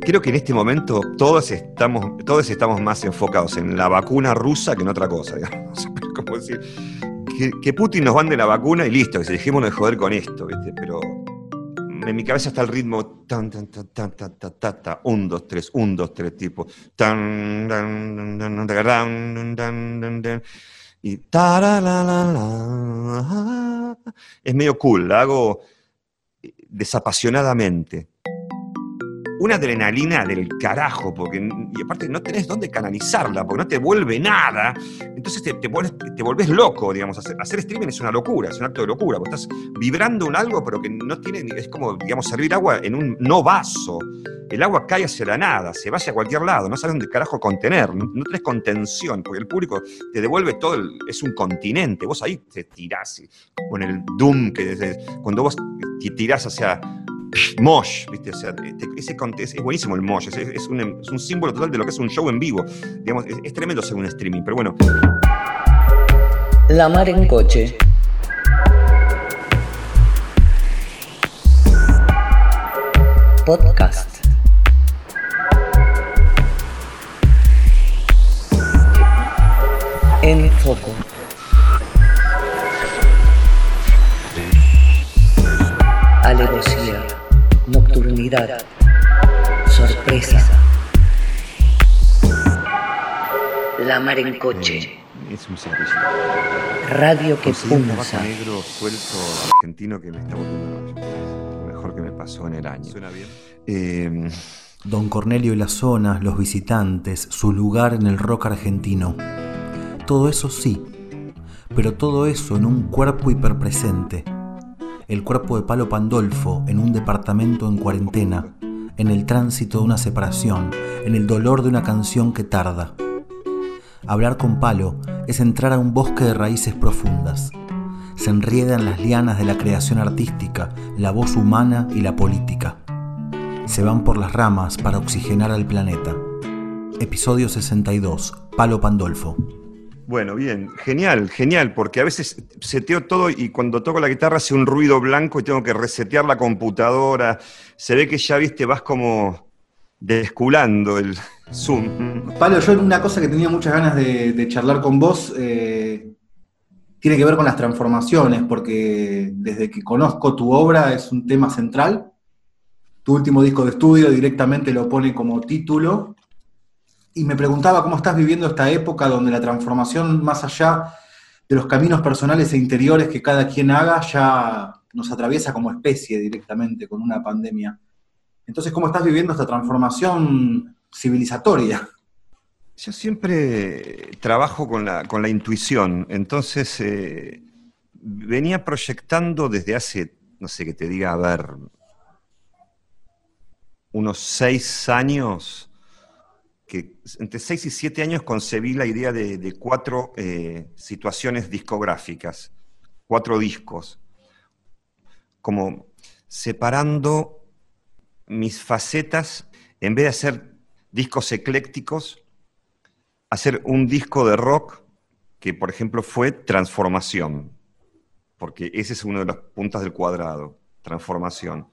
creo que en este momento todos estamos, todos estamos más enfocados en la vacuna rusa que en otra cosa, digamos. Decir, que, Putin nos mande la vacuna y listo, que se dejémonos de joder con esto, ¿viste? Pero en mi cabeza está el ritmo tan, tan, tan, tan, tan, tan, tan, tan un, dos, tres, un, dos, tres, tipo, y ta, ah. es medio cool, la hago eh, desapasionadamente una adrenalina del carajo, porque, y aparte no tenés dónde canalizarla, porque no te vuelve nada, entonces te, te, volvés, loco, digamos, hacer, hacer, streaming es una locura, es un acto de locura, porque estás vibrando en algo, pero que no tiene, es como, digamos, servir agua en un no vaso, el agua cae hacia la nada, se va hacia cualquier lado, no sabes dónde carajo contener, no, tenés contención, porque el público te devuelve todo, el, es un continente, vos ahí te tirás, con el doom, que cuando vos te tirás hacia mosh, ¿viste? O sea, ese, es, es buenísimo el mosh, es, un, símbolo total de lo que es un show en vivo. Digamos, es, tremendo ser un streaming, pero bueno. La mar en coche. Podcast. En foco. Alevosía nocturnidad, sorpresa. La mar en coche. Es un Radio que punza. negro suelto argentino que me está volviendo lo mejor que me pasó en el año. ¿Suena bien? Eh, Don Cornelio y las zonas, los visitantes, su lugar en el rock argentino. Todo eso sí, pero todo eso en un cuerpo hiperpresente el cuerpo de Palo Pandolfo en un departamento en cuarentena, en el tránsito de una separación, en el dolor de una canción que tarda. Hablar con Palo es entrar a un bosque de raíces profundas. Se enriedan las lianas de la creación artística, la voz humana y la política. Se van por las ramas para oxigenar al planeta. Episodio 62. Palo Pandolfo. Bueno, bien, genial, genial, porque a veces seteo todo y cuando toco la guitarra hace un ruido blanco y tengo que resetear la computadora. Se ve que ya, viste, vas como desculando el Zoom. Pablo, yo una cosa que tenía muchas ganas de, charlar con vos eh, tiene que ver con las transformaciones, porque desde que conozco tu obra es un tema central. Tu último disco de estudio directamente lo pone como título y me preguntaba cómo estás viviendo esta época donde la transformación, más allá de los caminos personales e interiores que cada quien haga, ya nos atraviesa como especie directamente con una pandemia. Entonces, ¿cómo estás viviendo esta transformación civilizatoria? Yo siempre trabajo con la, con la intuición, entonces eh, venía proyectando desde hace, no sé qué te diga, a ver, unos seis años, que entre 6 y 7 años concebí la idea de, cuatro eh, situaciones discográficas, cuatro discos, como separando mis facetas, en vez de hacer discos eclécticos, hacer un disco de rock que, por ejemplo, fue Transformación, porque ese es uno de las puntas del cuadrado, Transformación.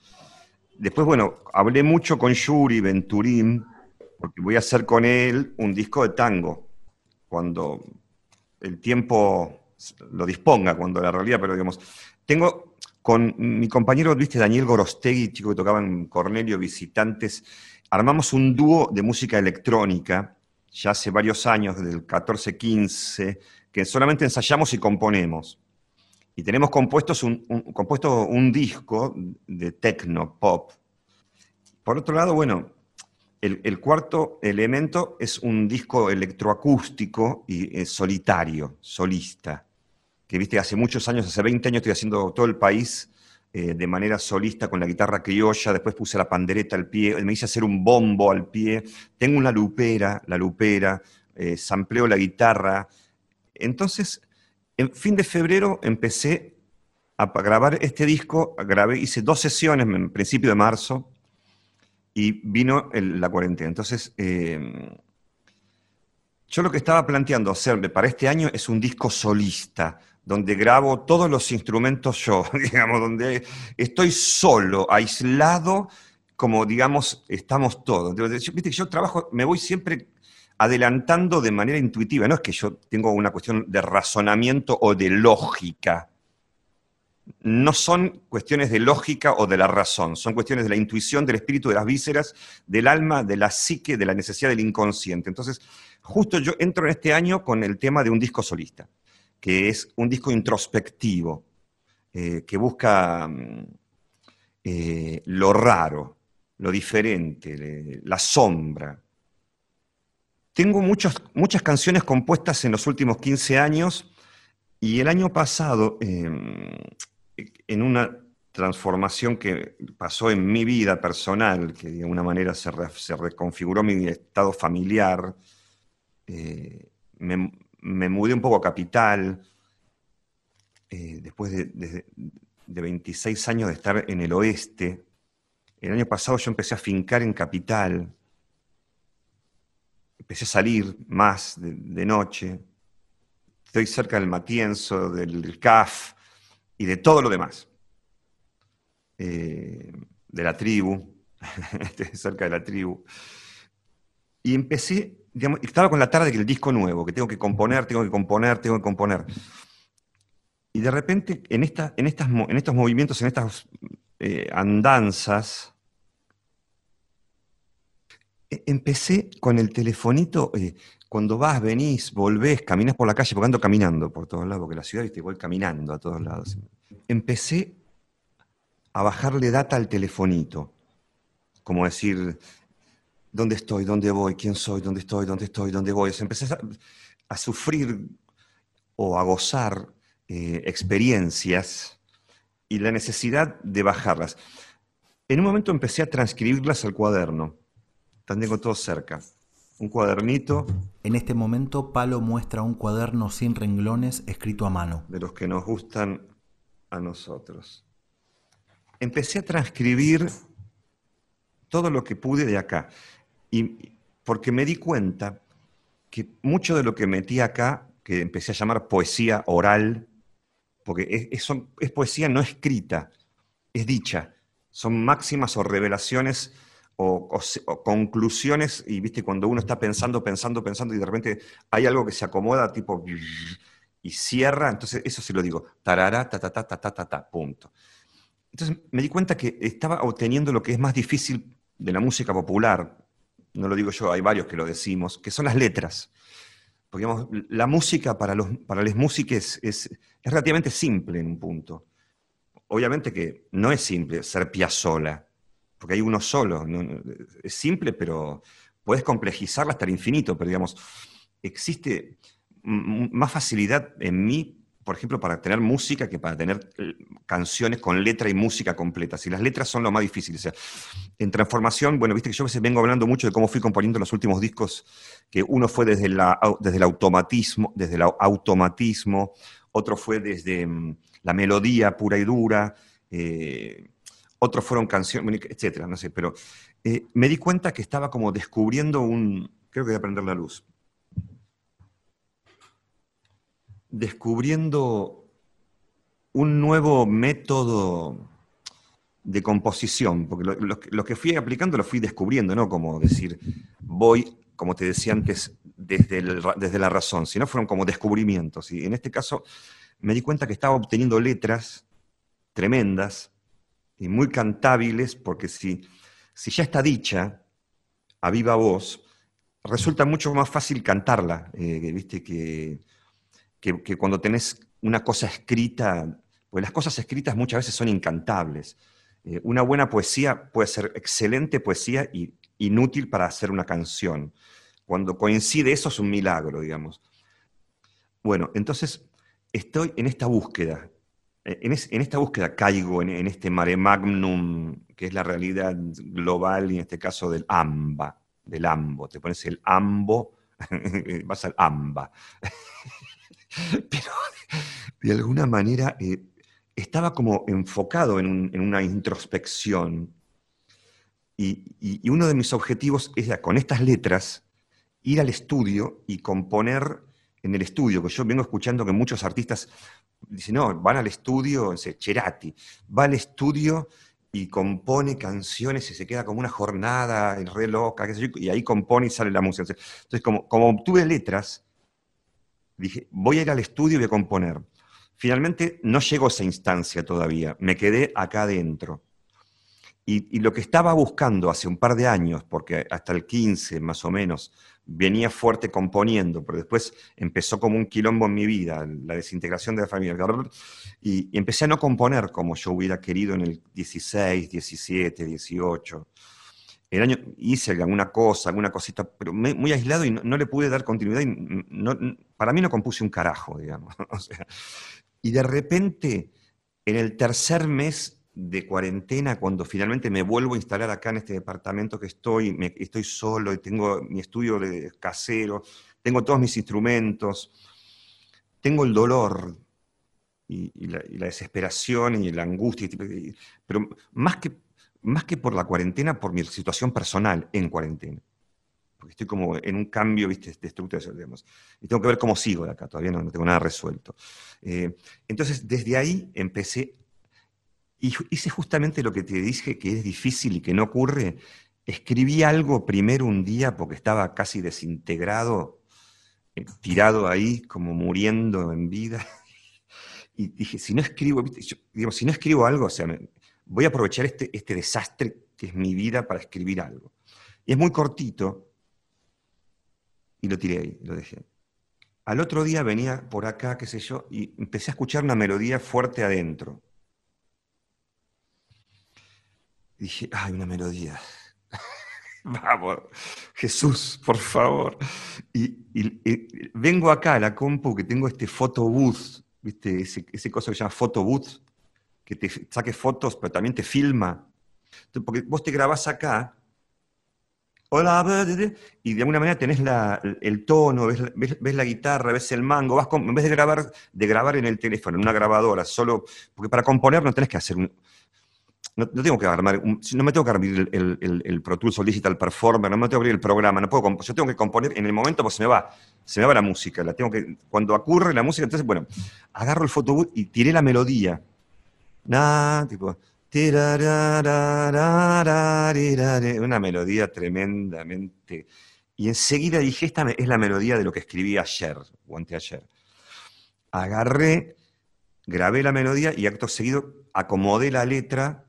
Después, bueno, hablé mucho con Yuri Venturín, porque voy a hacer con él un disco de tango, cuando el tiempo lo disponga, cuando la realidad, pero digamos, tengo con mi compañero, viste, Daniel Gorostegui, chico que tocaba en Cornelio, Visitantes, armamos un dúo de música electrónica, ya hace varios años, desde el 14-15, que solamente ensayamos y componemos. Y tenemos compuestos un, compuesto un disco de techno, pop. Por otro lado, bueno, el, cuarto elemento es un disco electroacústico y eh, solitario, solista, que viste, hace muchos años, hace 20 años estoy haciendo todo el país eh, de manera solista con la guitarra criolla, después puse la pandereta al pie, me hice hacer un bombo al pie, tengo una lupera, la lupera, eh, sampleo la guitarra. Entonces, en fin de febrero empecé a grabar este disco, grabé, hice dos sesiones en principio de marzo, y vino la cuarentena. Entonces, em, yo lo que estaba planteando hacerle para este año es un disco solista, donde grabo todos los instrumentos yo, digamos, donde estoy solo, aislado, como, digamos, estamos todos. Yo, viste que yo trabajo, me voy siempre adelantando de manera intuitiva. No es que yo tengo una cuestión de razonamiento o de lógica. No son cuestiones de lógica o de la razón, son cuestiones de la intuición, del espíritu, de las vísceras, del alma, de la psique, de la necesidad del inconsciente. Entonces, justo yo entro en este año con el tema de un disco solista, que es un disco introspectivo, eh, que busca mm, eh, lo raro, lo diferente, la sombra. Tengo muchas canciones compuestas en los últimos 15 años y el año pasado, em, en una transformación que pasó en mi vida personal, que de alguna manera se, reconfiguró mi estado familiar, eh, me, mudé un poco a Capital, eh, después de, de 26 años de estar en el oeste, el año pasado yo empecé a fincar en Capital, empecé a salir más de, noche, estoy cerca del Matienzo, del CAF y de todo lo demás, eh, de la tribu, cerca de la tribu. Y empecé, digamos, estaba con la tarde que el disco nuevo, que tengo que componer, tengo que componer, tengo que componer. Y de repente, en, esta, en, estas, en estos movimientos, en estas eh, andanzas, e, empecé con el telefonito, eh, cuando vas, venís, volvés, caminas por la calle, porque ando caminando por todos lados, porque la ciudad, viste, voy caminando a todos lados. Empecé a bajarle data al telefonito, como decir, ¿dónde estoy? ¿Dónde voy? ¿Quién soy? ¿Dónde estoy? ¿Dónde estoy? ¿Dónde voy? empecé a sufrir o a gozar eh, experiencias y la necesidad de bajarlas. En un momento empecé a transcribirlas al cuaderno. Tengo todo cerca. Un cuadernito. En este momento, Palo muestra un cuaderno sin renglones escrito a mano. De los que nos gustan a nosotros. Empecé a transcribir todo lo que pude de acá. Y porque me di cuenta que mucho de lo que metí acá, que empecé a llamar poesía oral, porque es, es, poesía no escrita, es dicha. Son máximas o revelaciones o, conclusiones, y viste, cuando uno está pensando, pensando, pensando, y de repente hay algo que se acomoda, tipo, y cierra, entonces eso se lo digo, tarara, ta, ta, ta, ta, ta, ta, ta, punto. Entonces me di cuenta que estaba obteniendo lo que es más difícil de la música popular, no lo digo yo, hay varios que lo decimos, que son las letras. Porque digamos, la música para los, para los músicos es, es relativamente simple en un punto. Obviamente que no es simple ser sola, porque hay uno solo. Es simple, pero puedes complejizarla hasta el infinito, pero digamos, existe más facilidad en mí por ejemplo, para tener música que para tener eh, canciones con letra y música completa. Si las letras son lo más difícil. O sea, en transformación, bueno, viste que yo a veces vengo hablando mucho de cómo fui componiendo los últimos discos, que uno fue desde, la, desde el automatismo, desde el automatismo, otro fue desde mm, la melodía pura y dura, eh, otros fueron canciones, etcétera, no sé, pero eh, me di cuenta que estaba como descubriendo un, creo que voy a prender la luz, descubriendo un nuevo método de composición, porque lo, que fui aplicando lo fui descubriendo, no como decir, voy, como te decía antes, desde, desde la razón, sino fueron como descubrimientos. Y en este caso me di cuenta que estaba obteniendo letras tremendas y muy cantables, porque si, si ya está dicha a viva voz, resulta mucho más fácil cantarla, eh, viste que que, cuando tenés una cosa escrita, pues las cosas escritas muchas veces son incantables. Eh, una buena poesía puede ser excelente poesía y inútil para hacer una canción. Cuando coincide eso es un milagro, digamos. Bueno, entonces estoy en esta búsqueda. Eh, en, esta búsqueda caigo en, este mare magnum, que es la realidad global, y en este caso del AMBA, del AMBO. Te pones el AMBO, vas al AMBA. pero de alguna manera eh, estaba como enfocado en, una introspección. Y, uno de mis objetivos era, con estas letras, ir al estudio y componer en el estudio, que yo vengo escuchando que muchos artistas dicen, no, van al estudio, Cherati, va al estudio y compone canciones y se queda como una jornada re loca, qué sé yo, y ahí compone y sale la música. Entonces, como, como obtuve letras, dije, voy a ir al estudio y voy a componer. Finalmente no llegó a esa instancia todavía, me quedé acá adentro. Y, lo que estaba buscando hace un par de años, porque hasta el 15 más o menos venía fuerte componiendo, pero después empezó como un quilombo en mi vida, la desintegración de la familia, y, y empecé a no componer como yo hubiera querido en el 16, 17, 18 el año hice alguna cosa, alguna cosita, pero muy aislado y no, le pude dar continuidad. Y para mí no compuse un carajo, digamos. y de repente, en el tercer mes de cuarentena, cuando finalmente me vuelvo a instalar acá en este departamento que estoy, estoy solo y tengo mi estudio de casero, tengo todos mis instrumentos, tengo el dolor y, la, desesperación y la angustia, pero más que más que por la cuarentena, por mi situación personal en cuarentena. Porque estoy como en un cambio, viste, de estructura, digamos. Y tengo que ver cómo sigo de acá, todavía no, tengo nada resuelto. Eh, entonces, desde ahí empecé, y hice justamente lo que te dije que es difícil y que no ocurre. Escribí algo primero un día porque estaba casi desintegrado, eh, tirado ahí, como muriendo en vida. Y dije, si no escribo, digamos, si no escribo algo, o sea, voy a aprovechar este, este desastre que es mi vida para escribir algo. Y es muy cortito, y lo tiré ahí, lo dejé. Al otro día venía por acá, qué sé yo, y empecé a escuchar una melodía fuerte adentro. Dije, ay, una melodía. Vamos, Jesús, por favor. Y, vengo acá a la compu que tengo este photobooth, ¿viste? Ese, ese cosa que se llama photobooth, que te saque fotos, pero también te filma. porque vos te grabás acá, hola, y de alguna manera tenés el tono, ves, la guitarra, ves el mango, vas en vez de grabar, de grabar en el teléfono, en una grabadora, solo, porque para componer no tenés que hacer un, no, tengo que armar, no me tengo que abrir el, el, Pro Tools o Digital Performer, no me tengo que abrir el programa, no puedo, yo tengo que componer en el momento, pues se me va, se me va la música, la tengo que, cuando ocurre la música, entonces, bueno, agarro el photobooth y tiré la melodía, tipo, una melodía tremendamente. Y enseguida dije, esta es la melodía de lo que escribí ayer, o anteayer. Agarré, grabé la melodía y acto seguido acomodé la letra,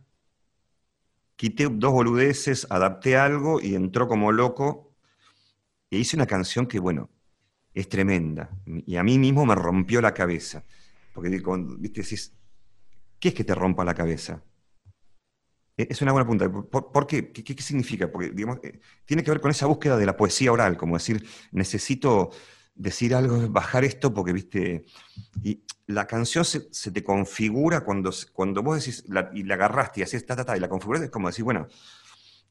quité dos boludeces, adapté algo y entró como loco. E hice una canción que, bueno, es tremenda. Y a mí mismo me rompió la cabeza. Porque, viste, decís, ¿Qué es que te rompa la cabeza? E, es una buena pregunta. ¿Por, qué? qué? significa? Porque, digamos, eh, tiene que ver con esa búsqueda de la poesía oral, como decir, necesito decir algo, bajar esto, porque, viste, y la canción se, te configura cuando, cuando vos decís, y la agarraste y así, ta, ta, ta, y la configuras, es como decir, bueno,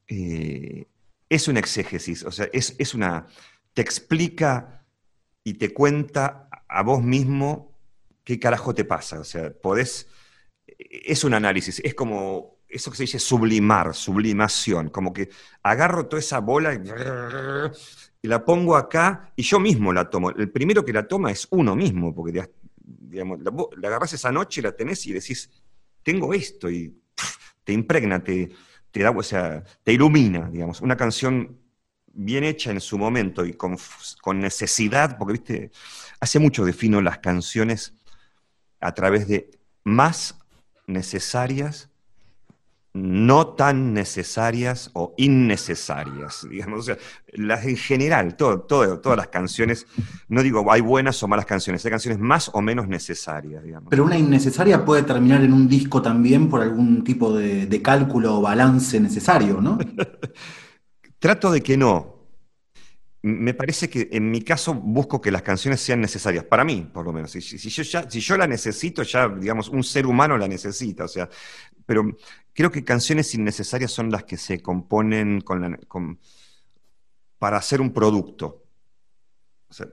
eh, es un exégesis, o sea, es, es una, te explica y te cuenta a vos mismo qué carajo te pasa, o sea, podés es un análisis, es como eso que se dice sublimar, sublimación, como que agarro toda esa bola y, la pongo acá y yo mismo la tomo. El primero que la toma es uno mismo, porque digamos, la, agarras esa noche, la tenés y decís, tengo esto, y te impregna, te, te da, o sea, te ilumina, digamos. Una canción bien hecha en su momento y con, con necesidad, porque viste, hace mucho defino las canciones a través de más necesarias, no tan necesarias o innecesarias, digamos, o sea, las en general, todo, todas las canciones, no digo hay buenas o malas canciones, hay canciones más o menos necesarias, digamos. Pero una innecesaria puede terminar en un disco también por algún tipo de, de cálculo o balance necesario, ¿no? Trato de que no, me parece que en mi caso busco que las canciones sean necesarias, para mí, por lo menos. Si, yo, ya, si yo la necesito, ya, digamos, un ser humano la necesita, o sea, pero creo que canciones innecesarias son las que se componen para hacer un producto.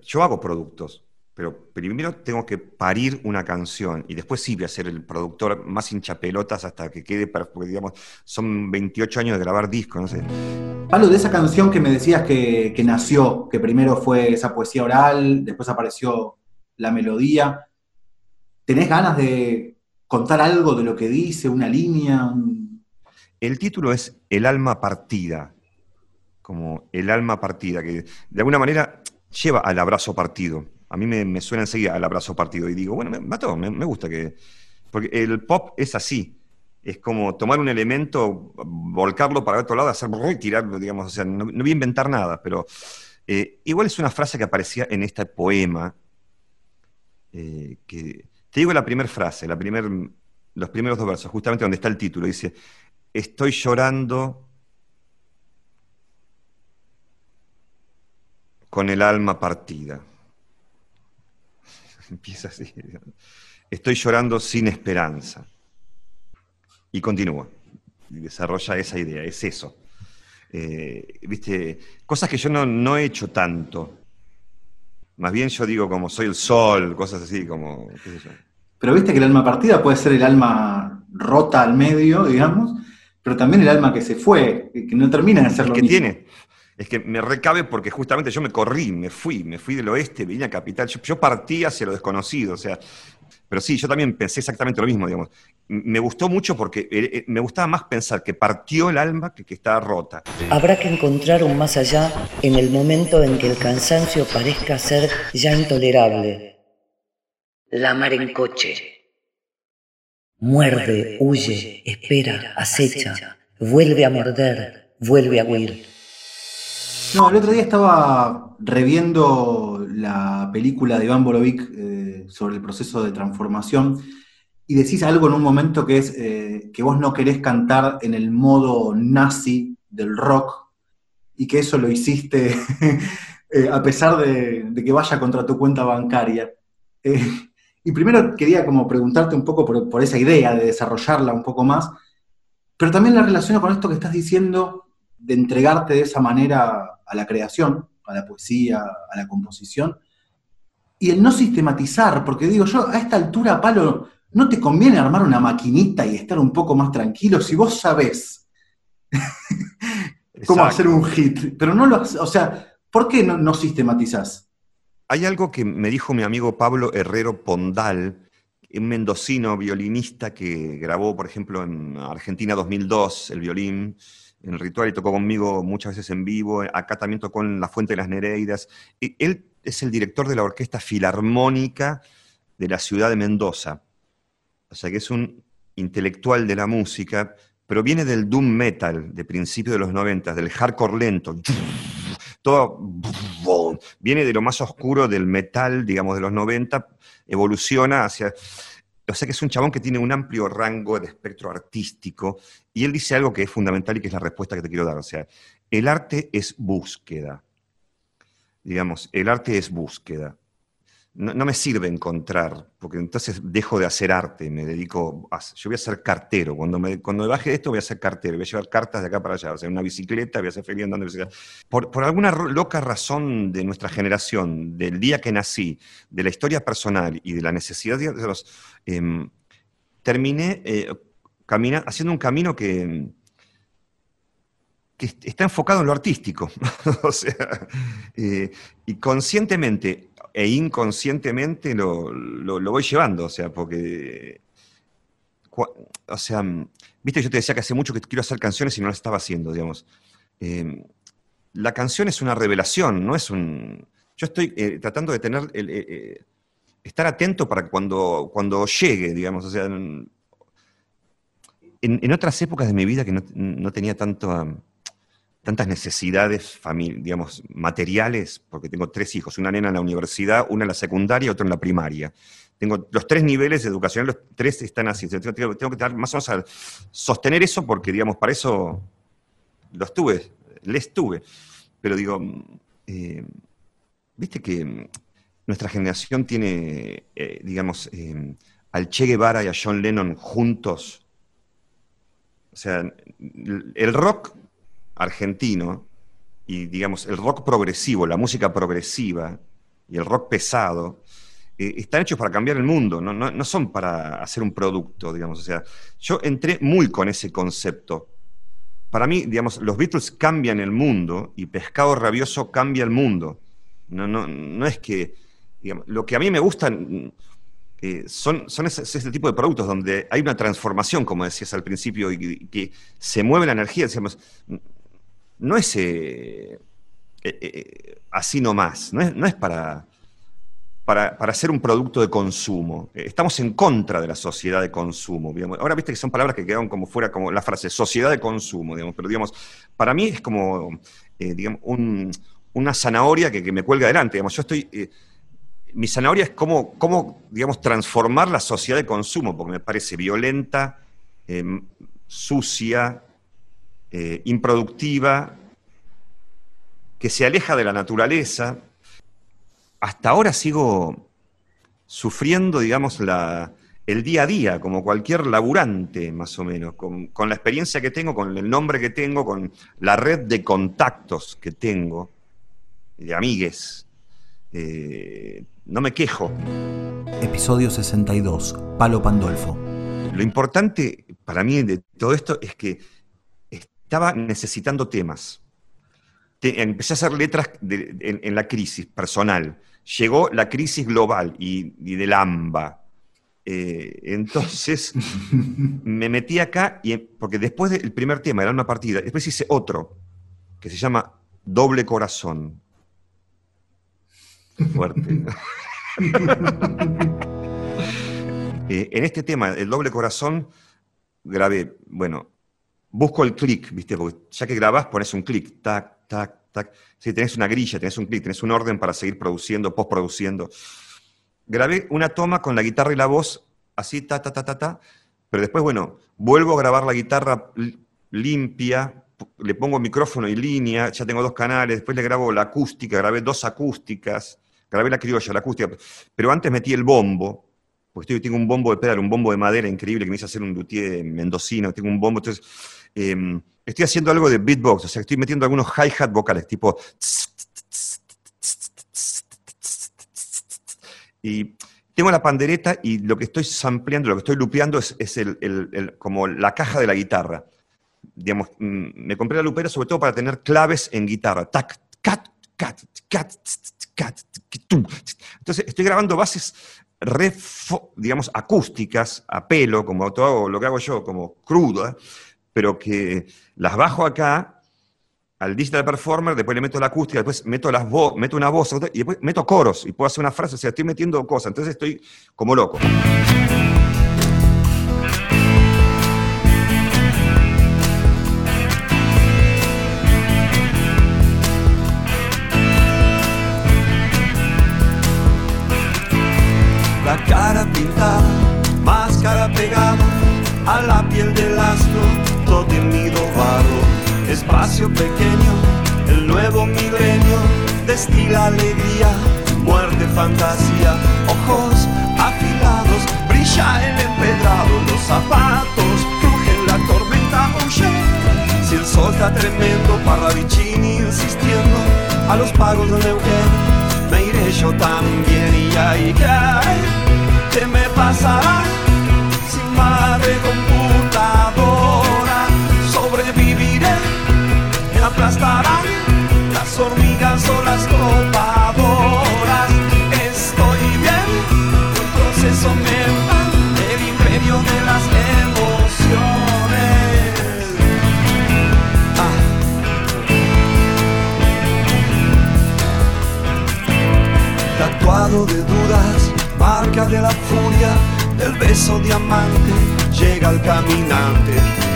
Yo hago productos, pero primero tengo que parir una canción y después sí voy a ser el productor más hinchapelotas hasta que quede, porque digamos, son 28 años de grabar discos, no sé. Pablo, de esa canción que me decías que, nació, que primero fue esa poesía oral, después apareció la melodía, ¿tenés ganas de contar algo de lo que dice, una línea? El título es El alma partida, como el alma partida, que de alguna manera lleva al abrazo partido. A mí me, suena enseguida al abrazo partido y digo, bueno, me mató, me, gusta que... Porque el pop es así, es como tomar un elemento, volcarlo para otro lado, hacer tirarlo, digamos, o sea, no, voy a inventar nada, pero eh, igual es una frase que aparecía en este poema, eh, que, te digo la primera frase, los primeros dos versos, justamente donde está el título, dice, estoy llorando con el alma partida. Empieza así. Estoy llorando sin esperanza. Y continúa. Y desarrolla esa idea, es eso. Eh, ¿Viste? Cosas que yo no, he hecho tanto. Más bien yo digo como soy el sol, cosas así, como, Pero viste que el alma partida puede ser el alma rota al medio, digamos, pero también el alma que se fue, que no termina de ser lo que tiene. Es que me recabe porque justamente yo me corrí, me fui, me fui del oeste, vine a Capital, yo, partí hacia lo desconocido, o sea, pero sí, yo también pensé exactamente lo mismo, digamos. Me gustó mucho porque eh, eh, me gustaba más pensar que partió el alma que que estaba rota. Habrá que encontrar un más allá en el momento en que el cansancio parezca ser ya intolerable. La mar en coche. Muerde, huye, espera, acecha, vuelve a morder, vuelve a huir. No, el otro día estaba reviendo la película de Iván Borovic eh, sobre el proceso de transformación y decís algo en un momento que es eh, que vos no querés cantar en el modo nazi del rock y que eso lo hiciste eh, a pesar de, que vaya contra tu cuenta bancaria. Y primero quería como preguntarte un poco por, esa idea de desarrollarla un poco más, pero también la relaciono con esto que estás diciendo de entregarte de esa manera a la creación, a la poesía, a la composición, y el no sistematizar, porque digo yo, a esta altura, Palo, no te conviene armar una maquinita y estar un poco más tranquilo si vos sabés cómo hacer un hit, pero no lo, o sea, ¿por qué no, no sistematizás? Hay algo que me dijo mi amigo Pablo Herrero Pondal, un mendocino violinista que grabó, por ejemplo, en Argentina 2002 el violín, en ritual y tocó conmigo muchas veces en vivo, acá también tocó en La Fuente de las Nereidas. Y él es el director de la Orquesta Filarmónica de la ciudad de Mendoza. O sea que es un intelectual de la música, pero viene del doom metal de principios de los 90, del hardcore lento todo viene de lo más oscuro del metal, digamos, de los 90, evoluciona hacia... O sea que es un chabón que tiene un amplio rango de espectro artístico y él dice algo que es fundamental y que es la respuesta que te quiero dar. O sea, el arte es búsqueda. Digamos, el arte es búsqueda no, me sirve encontrar, porque entonces dejo de hacer arte, me dedico a... Yo voy a ser cartero, cuando me, cuando me baje de esto voy a ser cartero, voy a llevar cartas de acá para allá, o sea, una bicicleta, voy a ser feliz andando bicicleta. Por, por alguna loca razón de nuestra generación, del día que nací, de la historia personal y de la necesidad de los... Em, terminé eh, haciendo un camino que que está enfocado en lo artístico. o sea, eh, y conscientemente e inconscientemente lo, voy llevando, o sea, porque, o sea, viste, yo te decía que hace mucho que quiero hacer canciones y no las estaba haciendo, digamos. Em, la canción es una revelación, no es un... Yo estoy eh, tratando de tener, eh, eh, estar atento para cuando, cuando llegue, digamos, o sea, en, otras épocas de mi vida que no, no tenía tanto tantas necesidades digamos, materiales, porque tengo tres hijos, una nena en la universidad, una en la secundaria otra en la primaria. Tengo los tres niveles educación, los tres están así. Tengo, que estar más o menos a sostener eso porque, digamos, para eso los tuve, les tuve. Pero digo, eh, viste que nuestra generación tiene, eh, digamos, eh, al Che Guevara y a John Lennon juntos. O sea, el rock argentino y, digamos, el rock progresivo, la música progresiva y el rock pesado, eh, están hechos para cambiar el mundo, no, no, son para hacer un producto, digamos. O sea, yo entré muy con ese concepto. Para mí, digamos, los Beatles cambian el mundo y Pescado Rabioso cambia el mundo. No, no, no es que, digamos, lo que a mí me gusta eh, son, son ese, tipo de productos donde hay una transformación, como decías al principio, y, que se mueve la energía, decíamos, no es eh, eh, así nomás, no es, no es para, para, para, ser un producto de consumo. Estamos en contra de la sociedad de consumo. Ahora viste que son palabras que quedaron como fuera, como la frase sociedad de consumo, digamos, pero digamos, para mí es como digamos, una zanahoria que, me cuelga adelante. Digamos, yo estoy mi zanahoria es cómo, cómo, digamos, transformar la sociedad de consumo, porque me parece violenta, em, sucia, eh, improductiva, que se aleja de la naturaleza. Hasta ahora sigo sufriendo, digamos, la, el día a día, como cualquier laburante, más o menos, con, con, la experiencia que tengo, con el nombre que tengo, con la red de contactos que tengo, de amigues. Eh, no me quejo. Episodio 62, Palo Pandolfo. Lo importante para mí de todo esto es que estaba necesitando temas. empecé a hacer letras en, la crisis personal. Llegó la crisis global y, del AMBA. Eh, entonces me metí acá, y, porque después del primer tema era una partida, después hice otro que se llama Doble Corazón. Fuerte. Eh, en este tema, el doble corazón, grabé, bueno, busco el clic, ¿viste? Porque ya que grabás, pones un clic, tac, tac, tac. Si tenés una grilla, tenés un clic, tenés un orden para seguir produciendo, postproduciendo. Grabé una toma con la guitarra y la voz, así, ta, ta, ta, ta, ta. Pero después, bueno, vuelvo a grabar la guitarra limpia, le pongo micrófono y línea, ya tengo dos canales, después le grabo la acústica, grabé dos acústicas grabé la criolla, la acústica, pero antes metí el bombo, porque tengo un bombo de pedal, un bombo de madera increíble que me hizo hacer un luthier mendocino, tengo un bombo, entonces em, estoy haciendo algo de beatbox, o sea, estoy metiendo algunos hi-hat vocales, tipo... Y tengo la pandereta y lo que estoy sampleando, lo que estoy lupeando es, como la caja de la guitarra. Digamos, mm, me compré la lupera sobre todo para tener claves en guitarra. Tac, cat, cat, cat, entonces estoy grabando bases digamos, acústicas, a pelo, como todo lo que hago yo, como cruda, pero que las bajo acá al digital performer, después le meto la acústica, después meto, las meto una voz y después meto coros y puedo hacer una frase, o sea, estoy metiendo cosas, entonces estoy como loco. cara pintada, máscara pegada a la piel del astro, temido barro, espacio pequeño, el nuevo milenio, destila alegría, muerte, fantasía, ojos afilados, brilla el empedrado, los zapatos, crujen la tormenta, huye. Si el sol está tremendo, Parravicini insistiendo, a los pagos de Neuquén, me iré yo también y ahí cae ¿Qué me pasará sin madre computadora? Aplastarán las hormigas o las copadoras. Estoy bien, un proceso mental, el imperio de las emociones. Ah. Tatuado de dudas marca de la furia del beso diamante, llega el caminante,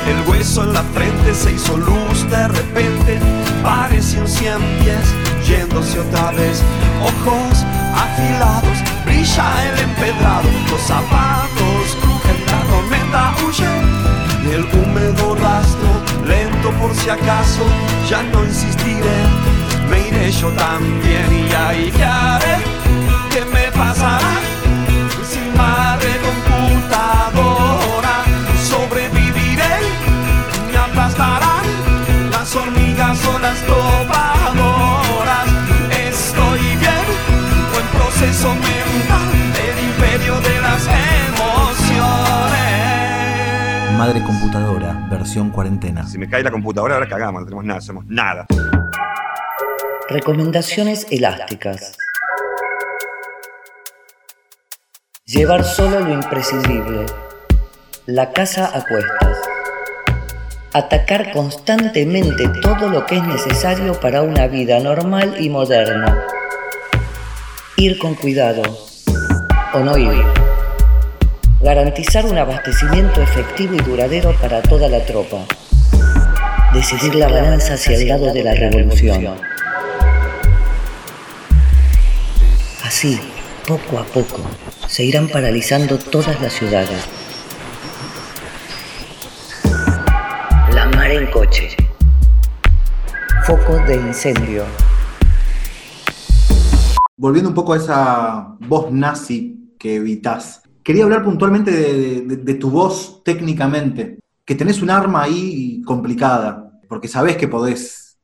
el hueso en la frente se hizo luz de repente, pareció cien pies, yéndose otra vez, ojos afilados, brilla el empedrado, los zapatos crujen, la tormenta huye, el húmedo rastro, lento por si acaso, ya no insistiré, me iré yo también y ahí que Madre computadora, versión cuarentena. Si me cae la computadora, ahora cagamos, no tenemos nada, hacemos nada. Recomendaciones elásticas. Llevar solo lo imprescindible. La casa a cuestas. Atacar constantemente todo lo que es necesario para una vida normal y moderna. Ir con cuidado. O no ir. Garantizar un abastecimiento efectivo y duradero para toda la tropa. Decidir la balanza hacia el lado de la revolución. Así, poco a poco, se irán paralizando todas las ciudades. La mar en coche. Foco de incendio. Volviendo un poco a esa voz nazi que evitas, quería hablar puntualmente de, de- de tu voz técnicamente, que tenés un arma ahí complicada, porque sabés que podés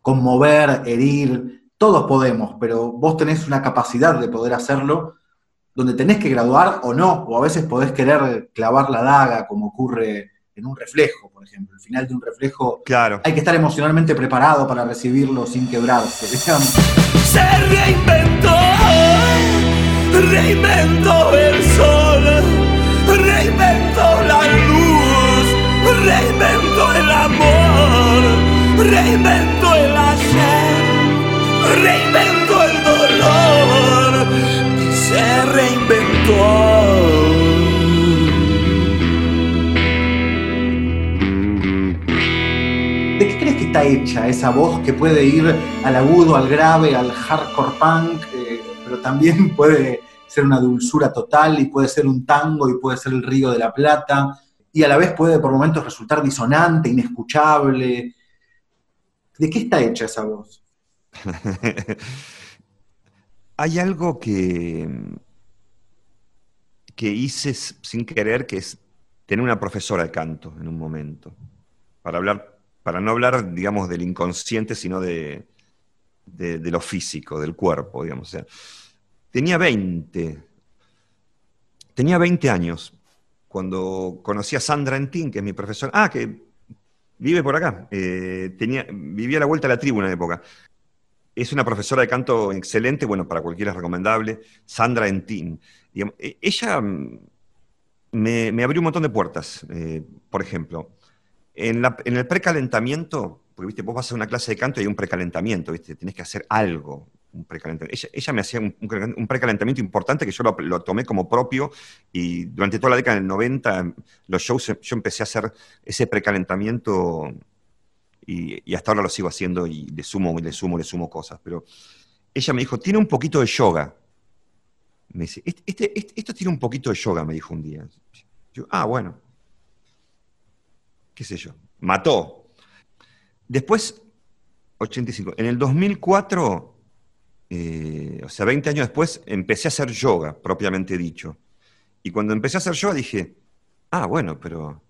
conmover, herir, todos podemos, pero vos tenés una capacidad de poder hacerlo donde tenés que graduar o no, o a veces podés querer clavar la daga, como ocurre en un reflejo, por ejemplo. El final de un reflejo Claro. hay que estar emocionalmente preparado para recibirlo sin quebrarse. digamos. Se reinventó, reinventó el sol, reinventó la luz, reinventó el amor, reinventó el ayer, reinventó el dolor y se reinventó. ¿De qué crees que está hecha esa voz que puede ir al agudo, al grave, al hardcore punk, pero también puede ser una dulzura total y puede ser un tango y puede ser el río de la plata y a la vez puede por momentos resultar disonante, inescuchable? ¿De qué está hecha esa voz? Hay algo que, que hice sin querer, que es tener una profesora de canto en un momento, para hablar, para no hablar, digamos, del inconsciente, sino de, de, lo físico, del cuerpo, digamos. Sea, tenía 20, tenía 20 años cuando conocí a Sandra Entín, que es mi profesora. Ah, que vive por acá. eh, tenía, vivía a la vuelta de la tribu en una época. Es una profesora de canto excelente, bueno, para cualquiera es recomendable, Sandra Entín. E- ella mm, me, abrió un montón de puertas. eh, por ejemplo, en, la- en el precalentamiento, porque viste, vos vas a una clase de canto y hay un precalentamiento, viste, tenés que hacer algo. Un precalentamiento. Ella, me hacía un, un- precalentamiento importante que yo lo, tomé como propio y durante toda la década del 90, los shows, yo empecé a hacer ese precalentamiento y, y hasta ahora lo sigo haciendo y le sumo, le sumo, le sumo cosas. Pero ella me dijo, tiene un poquito de yoga. Me dice, "Este- este- este- esto tiene un poquito de yoga, me dijo un día. Ah, bueno. ¿Qué sé yo? Mató. Después, 85. En el 2004, eh, o sea, 20 años después, empecé a hacer yoga, propiamente dicho. Y cuando empecé a hacer yoga dije, ah, bueno, pero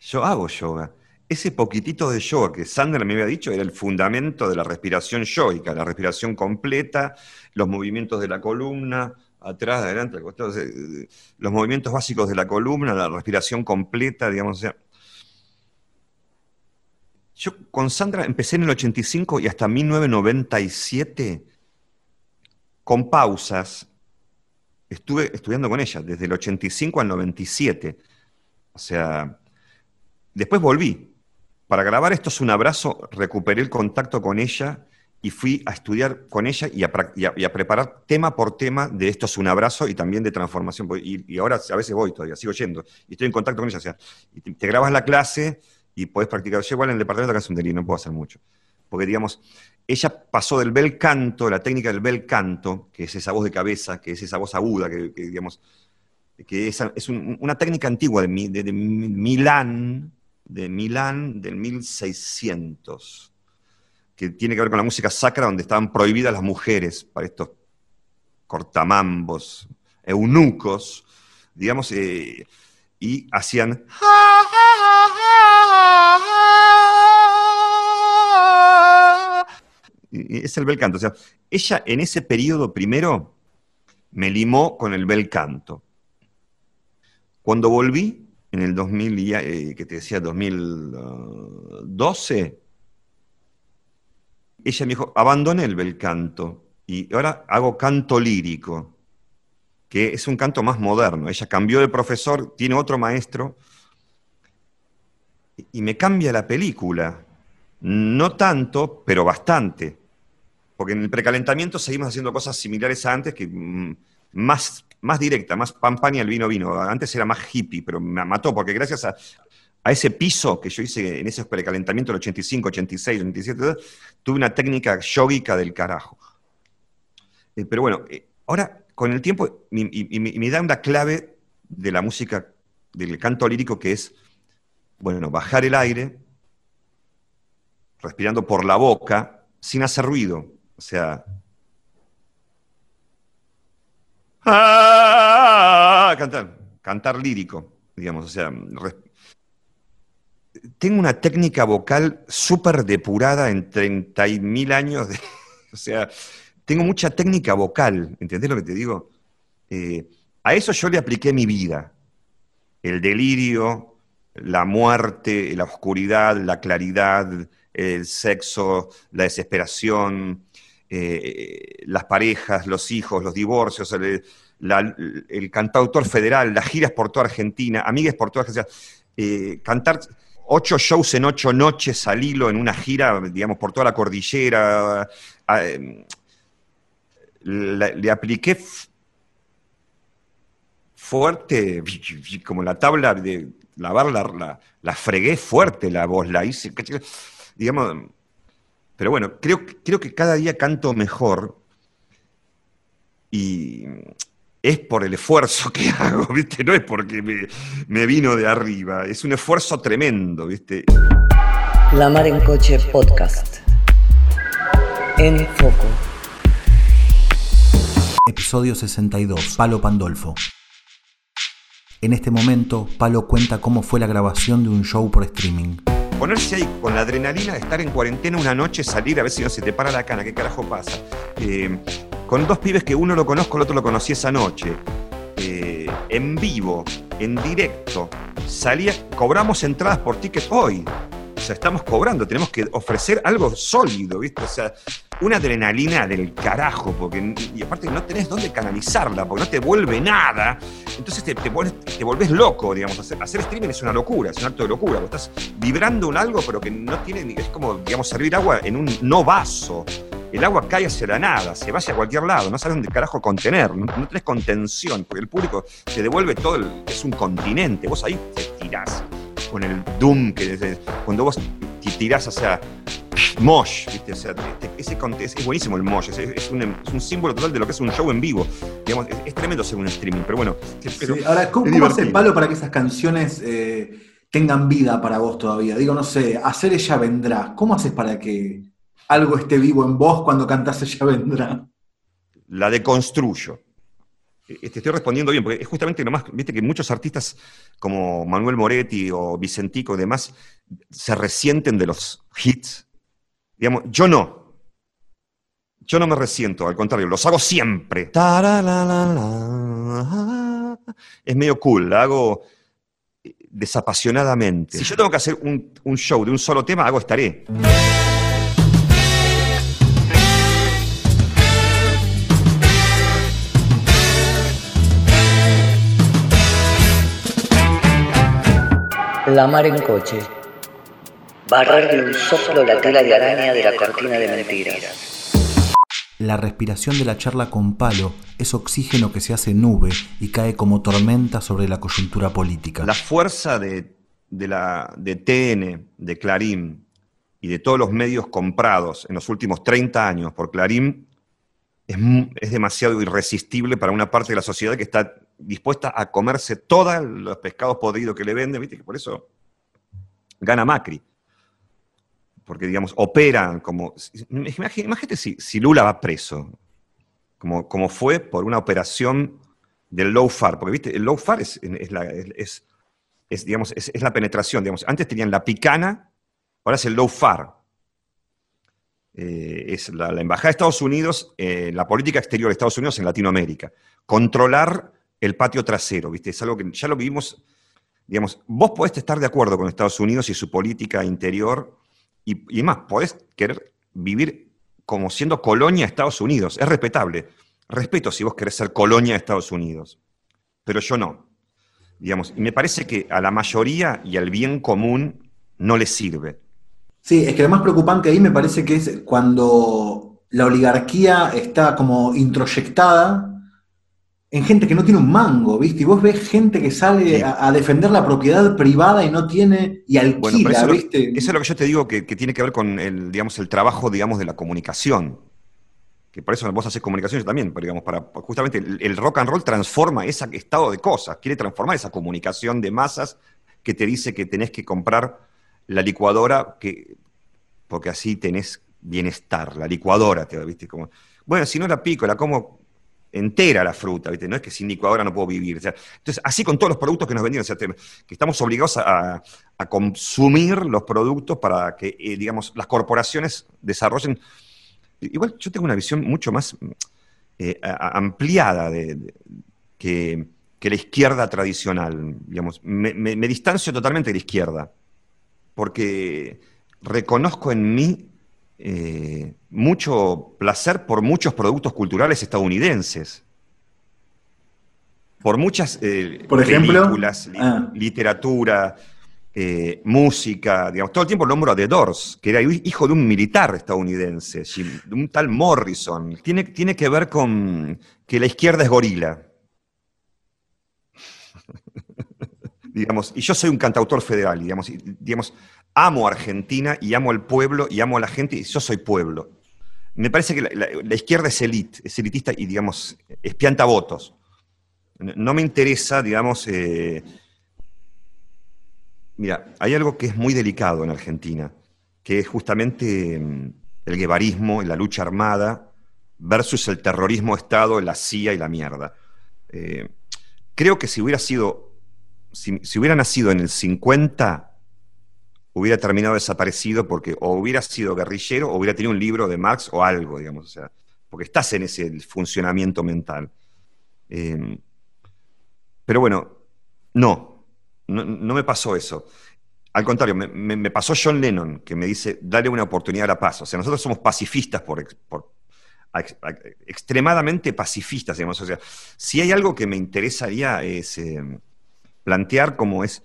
yo hago yoga. Ese poquitito de yoga que Sandra me había dicho era el fundamento de la respiración yoica, la respiración completa, los movimientos de la columna, atrás, adelante, eh, los movimientos básicos de la columna, la respiración completa, digamos, o. Yo con Sandra empecé en el 85 y hasta 1997, con pausas, estuve estudiando con ella, desde el 85 al 97. O sea, después volví. Para grabar Esto es un abrazo, recuperé el contacto con ella y fui a estudiar con ella y a, preparar tema por tema de Esto es un abrazo y también de transformación. Y, ahora a veces voy todavía, sigo yendo y estoy en contacto con ella. O sea, te, grabas la clase y podés practicar. Yo igual en el departamento acá es un delirio, no puedo hacer mucho. Porque, digamos, ella pasó del bel canto, la técnica del bel canto, que es esa voz de cabeza, que es esa voz aguda, que, digamos, que es un- una técnica antigua de, Mi- de- de Milán, de Milán del 1600, que tiene que ver con la música sacra, donde estaban prohibidas las mujeres para estos cortamambos, eunucos, digamos, eh, y hacían... Es el bel canto. O sea, ella en ese periodo primero me limó con el bel canto. Cuando volví, en el 2000, y ya, eh, que te decía 2012, ella me dijo, abandoné el bel canto y ahora hago canto lírico, que es un canto más moderno. Ella cambió de profesor, tiene otro maestro, y me cambia la película. No tanto, pero bastante. Porque en el precalentamiento seguimos haciendo cosas similares a antes, que mm, más, más directa, más pampaña el vino vino. Antes era más hippie, pero me mató, porque gracias a, ese piso que yo hice en ese precalentamiento del 85, 86, 87, tuve una técnica yógica del carajo. Eh, pero bueno, eh, ahora con el tiempo me da una clave de la música, del canto lírico, que es, bueno, bajar el aire, respirando por la boca, sin hacer ruido. O sea... ¡Ah! Cantar, cantar lírico, digamos, o sea... Tengo una técnica vocal súper depurada en 30.000 años, o sea, tengo mucha técnica vocal, ¿entendés lo que te digo? Eh, a eso yo le apliqué mi vida, el delirio, la muerte, la oscuridad, la claridad, el sexo, la desesperación, eh, las parejas, los hijos, los divorcios, el, cantautor federal, las giras por toda Argentina, amigas por toda Argentina, eh, cantar ocho shows en ocho noches al hilo en una gira, digamos, por toda la cordillera. Em, le apliqué fuerte, como la tabla de lavar, la, la fregué fuerte la voz, la hice, digamos, pero bueno, creo, creo que cada día canto mejor y es por el esfuerzo que hago, ¿viste? No es porque me, vino de arriba, es un esfuerzo tremendo, ¿viste? La Mar en Coche Podcast. En Foco. Episodio 62. Palo Pandolfo. En este momento, Palo cuenta cómo fue la grabación de un show por streaming ponerse ahí con la adrenalina de estar en cuarentena una noche, salir a ver si no se te para la cana, qué carajo pasa. Eh, con dos pibes que uno lo conozco, el otro lo conocí esa noche. Eh, en vivo, en directo. Salía, cobramos entradas por ticket hoy. O sea, estamos cobrando, tenemos que ofrecer algo sólido, ¿viste? O sea, una adrenalina del carajo, porque, y aparte no tenés dónde canalizarla, porque no te vuelve nada. Entonces te, te, volvés, loco, digamos. Hacer, hacer, streaming es una locura, es un acto de locura. Vos estás vibrando un algo, pero que no tiene, es como, digamos, servir agua en un no vaso. El agua cae hacia la nada, se va hacia cualquier lado, no sabes dónde carajo contener, no, tenés contención, porque el público te devuelve todo, el, es un continente, vos ahí te tirás con el doom que cuando vos tirás hacia mosh, ¿viste? O sea, ese, es buenísimo el mosh, es, un, símbolo total de lo que es un show en vivo. Digamos, es, tremendo ser un streaming, pero bueno. ahora, ¿cómo, hace el palo para que esas canciones eh, tengan vida para vos todavía? Digo, no sé, hacer ella vendrá. ¿Cómo haces para que algo esté vivo en vos cuando cantás ella vendrá? La deconstruyo. Eh, te estoy respondiendo bien, porque es justamente nomás, viste que muchos artistas como Manuel Moretti o Vicentico y demás se resienten de los hits. Digamos, yo no. Yo no me resiento, al contrario, los hago siempre. Es medio cool, la hago eh, desapasionadamente. Si yo tengo que hacer un, un show de un solo tema, hago estaré. La mar en coche. Barrer de un soplo la tela de araña de la cortina de mentiras. La respiración de la charla con Palo es oxígeno que se hace nube y cae como tormenta sobre la coyuntura política. La fuerza de, la, de TN, de Clarín y de todos los medios comprados en los últimos 30 años por Clarín es, es demasiado irresistible para una parte de la sociedad que está dispuesta a comerse todos los pescados podridos que le venden, ¿viste? Que por eso gana Macri. Porque, digamos, operan como... Imagínate si, si Lula va preso, como, como, fue por una operación del low far, porque, ¿viste? El low far es, la, es, digamos, es, la penetración, digamos. Antes tenían la picana, ahora es el low far. Eh, es la, Embajada de Estados Unidos, eh, la política exterior de Estados Unidos en Latinoamérica. Controlar el patio trasero, ¿viste? Es algo que ya lo vivimos, digamos, vos podés estar de acuerdo con Estados Unidos y su política interior, y, y más, podés querer vivir como siendo colonia de Estados Unidos, es respetable. respeto si vos querés ser colonia de Estados Unidos, pero yo no. Digamos, y me parece que a la mayoría y al bien común no le sirve. Sí, es que lo más preocupante ahí me parece que es cuando la oligarquía está como introyectada en gente que no tiene un mango, ¿viste? Y vos ves gente que sale a, defender la propiedad privada y no tiene, y alquila, eso ¿viste? eso es lo que yo te digo que, tiene que ver con el, digamos, el trabajo, digamos, de la comunicación. Que por eso vos haces comunicación yo también, pero digamos, para, justamente el, rock and roll transforma ese estado de cosas, quiere transformar esa comunicación de masas que te dice que tenés que comprar la licuadora que, porque así tenés bienestar, la licuadora, te ¿viste? Como, bueno, si no la pico, la como entera la fruta, ¿viste? No es que sin licuadora no puedo vivir. entonces, así con todos los productos que nos vendieron, que estamos obligados a, consumir los productos para que, eh, digamos, las corporaciones desarrollen. Igual yo tengo una visión mucho más eh, ampliada de, que, la izquierda tradicional, digamos. Me, distancio totalmente de la izquierda, porque reconozco en mí eh, mucho placer por muchos productos culturales estadounidenses. Por muchas eh, por ejemplo, películas, ah. literatura, eh, música, digamos, todo el tiempo el hombro a The Doors, que era hijo de un militar estadounidense, de un tal Morrison. Tiene, tiene que ver con que la izquierda es gorila. digamos, y yo soy un cantautor federal, digamos, digamos, amo a Argentina y amo al pueblo y amo a la gente y yo soy pueblo. Me parece que la, izquierda es elite, es elitista y, digamos, espianta votos. No me interesa, digamos... Eh, mira, hay algo que es muy delicado en Argentina, que es justamente mm, el guevarismo, la lucha armada, versus el terrorismo de Estado, la CIA y la mierda. Eh, creo que si hubiera sido, si, si hubiera nacido en el 50, hubiera terminado desaparecido porque o hubiera sido guerrillero o hubiera tenido un libro de Marx o algo, digamos, o sea, porque estás en ese funcionamiento mental. Em, pero bueno, no, no, me pasó eso. Al contrario, me, pasó John Lennon, que me dice, dale una oportunidad a la paz. O sea, nosotros somos pacifistas por, extremadamente pacifistas, digamos. O sea, si hay algo que me interesaría es em, plantear como es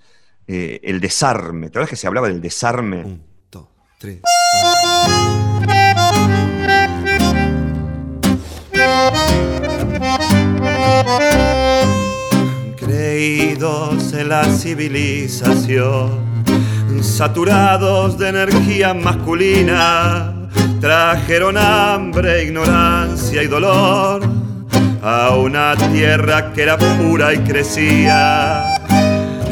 eh, el desarme. ¿Te acuerdas que se hablaba del desarme? Un, dos, tres. Creídos en la civilización, saturados de energía masculina, trajeron hambre, ignorancia y dolor a una tierra que era pura y crecía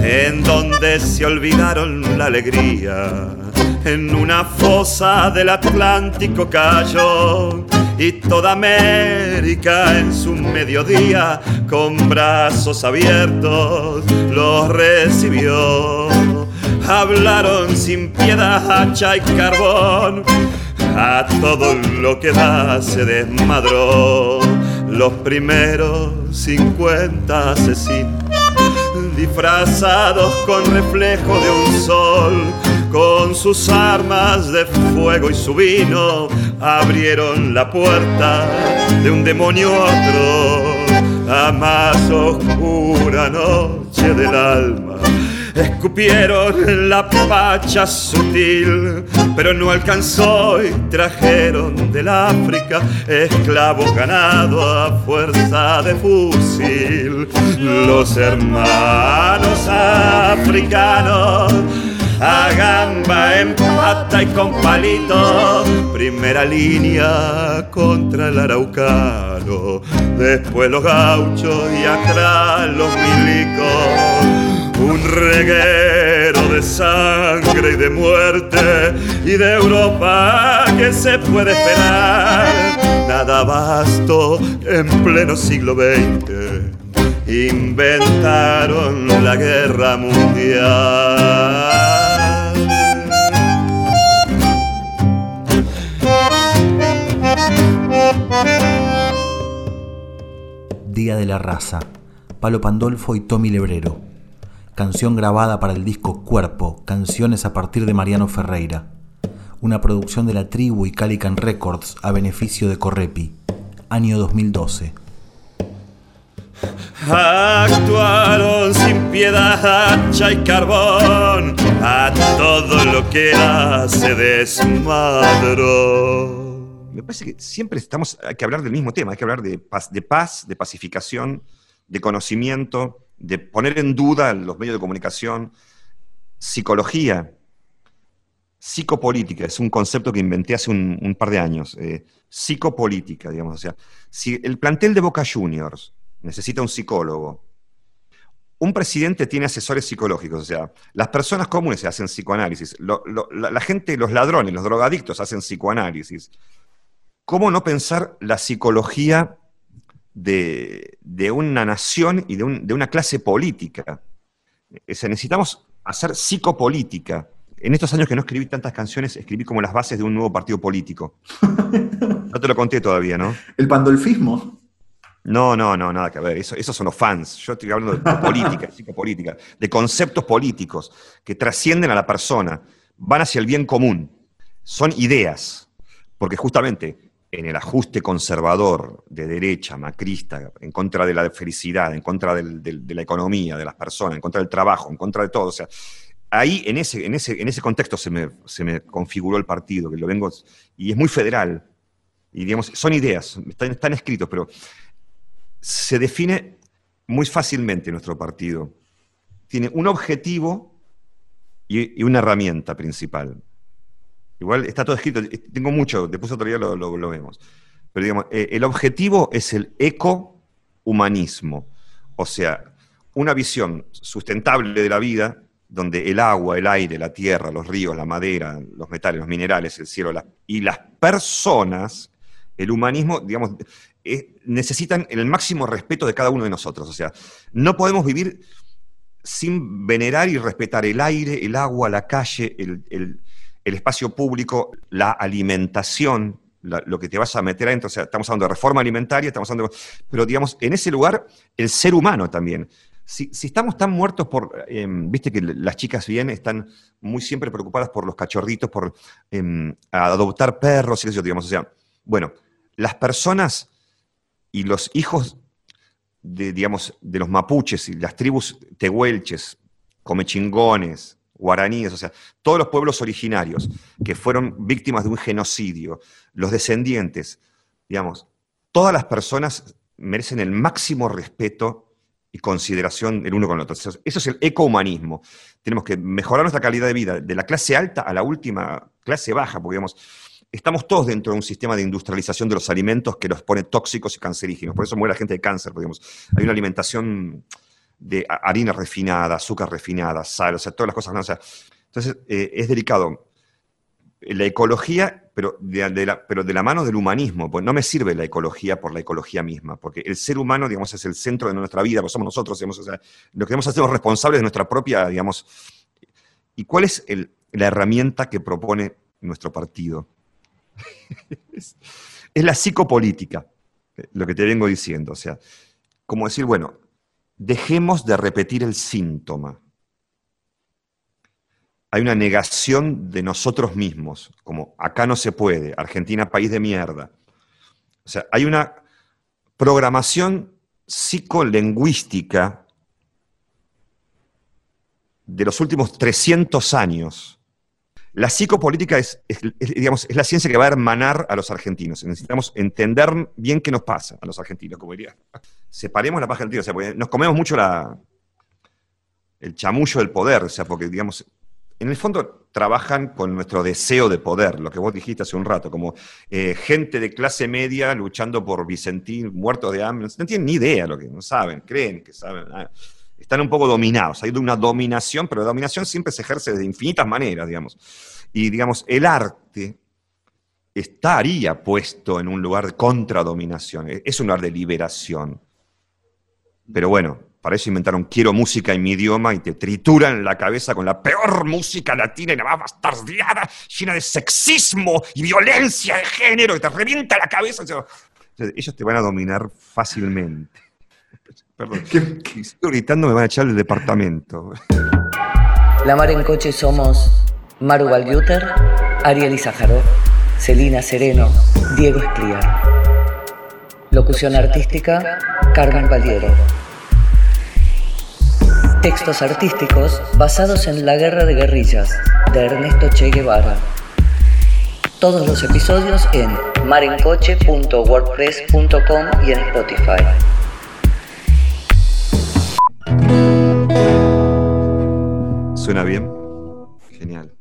en donde se olvidaron la alegría. En una fosa del Atlántico cayó y toda América en su mediodía con brazos abiertos los recibió. Hablaron sin piedad, hacha y carbón, a todo lo que da se desmadró. Los primeros 50 asesinos disfrazados con reflejo de un sol, con sus armas de fuego y su vino, abrieron la puerta de un demonio otro, a más oscura noche del alma Escupieron la pacha sutil, pero no alcanzó y trajeron del África esclavos ganados a fuerza de fusil. Los hermanos africanos a gamba en pata y con palito, primera línea contra el araucano, después los gauchos y atrás los milicos un reguero de sangre y de muerte y de Europa que se puede esperar. Nada basto en pleno siglo XX. Inventaron la guerra mundial. Día de la Raza, Palo Pandolfo y Tommy Lebrero canción grabada para el disco Cuerpo, canciones a partir de Mariano Ferreira, una producción de la tribu y Calican Records a beneficio de Correpi. año 2012. Actuaron sin piedad hacha y carbón, a todo lo que hace desmadro. Me parece que siempre estamos, hay que hablar del mismo tema, hay que hablar de paz, de, paz, de pacificación, de conocimiento, de poner en duda los medios de comunicación, psicología, psicopolítica, es un concepto que inventé hace un, par de años, eh, psicopolítica, digamos, o sea, si el plantel de Boca Juniors necesita un psicólogo, un presidente tiene asesores psicológicos, o sea, las personas comunes se hacen psicoanálisis, la, gente, los ladrones, los drogadictos hacen psicoanálisis. ¿Cómo no pensar la psicología de, una nación y de, una clase política? necesitamos hacer psicopolítica. En estos años que no escribí tantas canciones, escribí como las bases de un nuevo partido político. No te lo conté todavía, ¿no? El pandolfismo. No, no, no, nada que ver. Eso, esos son los fans. Yo estoy hablando de, política, de psicopolítica, de conceptos políticos que trascienden a la persona, van hacia el bien común. Son ideas. Porque justamente en el ajuste conservador de derecha, macrista, en contra de la felicidad, en contra de la economía, de las personas, en contra del trabajo, en contra de todo. O sea, ahí en ese, en ese, en ese contexto se me, se me configuró el partido, que lo vengo, y es muy federal. Y digamos, son ideas, están, están escritos, pero se define muy fácilmente nuestro partido. Tiene un objetivo y, una herramienta principal. Igual está todo escrito, tengo mucho, después otro día lo, vemos. Pero digamos, eh, el objetivo es el eco-humanismo, o sea, una visión sustentable de la vida donde el agua, el aire, la tierra, los ríos, la madera, los metales, los minerales, el cielo y las personas, el humanismo, digamos, necesitan el máximo respeto de cada uno de nosotros. O sea, no podemos vivir sin venerar y respetar el aire, el agua, la calle, el, espacio público, la alimentación, lo que te vas a meter adentro. O sea, estamos hablando de reforma alimentaria, estamos hablando, pero digamos, en ese lugar, el ser humano también. Si, estamos tan muertos por, em, viste que las chicas bien están muy siempre preocupadas por los cachorritos, por em, adoptar perros y eso, digamos, o sea, bueno, las personas y los hijos de, digamos, de los mapuches y las tribus tehuelches, comechingones, guaraníes, o sea, todos los pueblos originarios que fueron víctimas de un genocidio, los descendientes, digamos, todas las personas merecen el máximo respeto y consideración el uno con el otro. Eso es el ecohumanismo. Tenemos que mejorar nuestra calidad de vida de la clase alta a la última clase baja, porque estamos todos dentro de un sistema de industrialización de los alimentos que los pone tóxicos y cancerígenos. Por eso muere la gente de cáncer, digamos. Hay una alimentación de harina refinada, azúcar refinada, sal, o sea, todas las cosas. ¿no? entonces, eh, es delicado. La ecología, pero de, la, pero de la mano del humanismo, pues no me sirve la ecología por la ecología misma, porque el ser humano, digamos, es el centro de nuestra vida, pues somos nosotros, digamos, o sea, lo que debemos hacer responsables de nuestra propia, digamos. ¿Y cuál es la herramienta que propone nuestro partido? es, la psicopolítica, lo que te vengo diciendo. O sea, como decir, bueno, dejemos de repetir el síntoma. Hay una negación de nosotros mismos, como acá no se puede, Argentina país de mierda. O sea, hay una programación psicolingüística de los últimos 300 años la psicopolítica es, digamos, es la ciencia que va a hermanar a los argentinos. Necesitamos entender bien qué nos pasa a los argentinos, como diría. Separemos la paja del o sea, nos comemos mucho el chamullo del poder, o sea, porque, digamos, en el fondo trabajan con nuestro deseo de poder, lo que vos dijiste hace un rato, como eh, gente de clase media luchando por Vicentín, muertos de hambre, no tienen ni idea lo que, no saben, creen que saben. Están un poco dominados. Hay una dominación, pero la dominación siempre se ejerce de infinitas maneras, digamos. Y, digamos, el arte estaría puesto en un lugar de contradominación, es un lugar de liberación. Pero bueno, para eso inventaron quiero música en mi idioma y te trituran la cabeza con la peor música latina y la más bastardeada, llena de sexismo y violencia de género, que te revienta la cabeza. ellos te van a dominar fácilmente. Perdón. Que estoy gritando, me van a echar del departamento. La Mar en Coche somos Maru Valdiuter, Ariel Izajarov, Celina Sereno, Diego Espliar. Locución artística, Carmen Valiero. Textos artísticos basados en La Guerra de Guerrillas, de Ernesto Che Guevara. Todos los episodios en marencoche.wordpress.com y en Spotify. ¿Suena bien? Genial.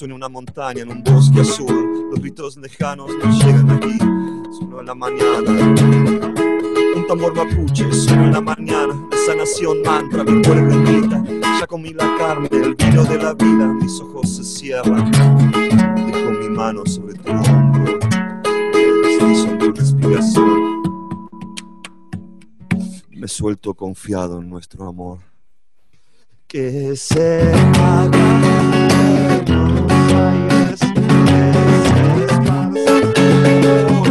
Flor, suena una montaña en un bosque azul. Los gritos lejanos no llegan aquí, solo en la mañana. Un tambor mapuche, solo en la mañana. Esa nación mantra, mi pueblo grita. Ya comí la carne, el vino de la vida, mis ojos se cierran. Dejo mi mano sobre tu hombro, deslizo en tu respiración. Me suelto confiado en nuestro amor que se haga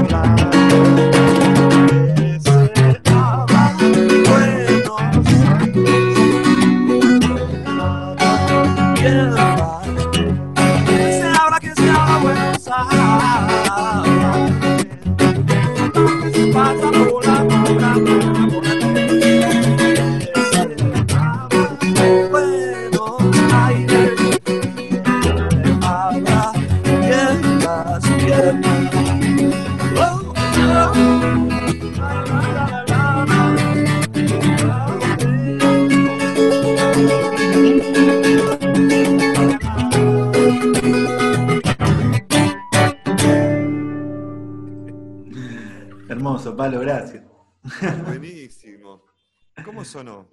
por Palo, gracias. Buenísimo. ¿Cómo sonó?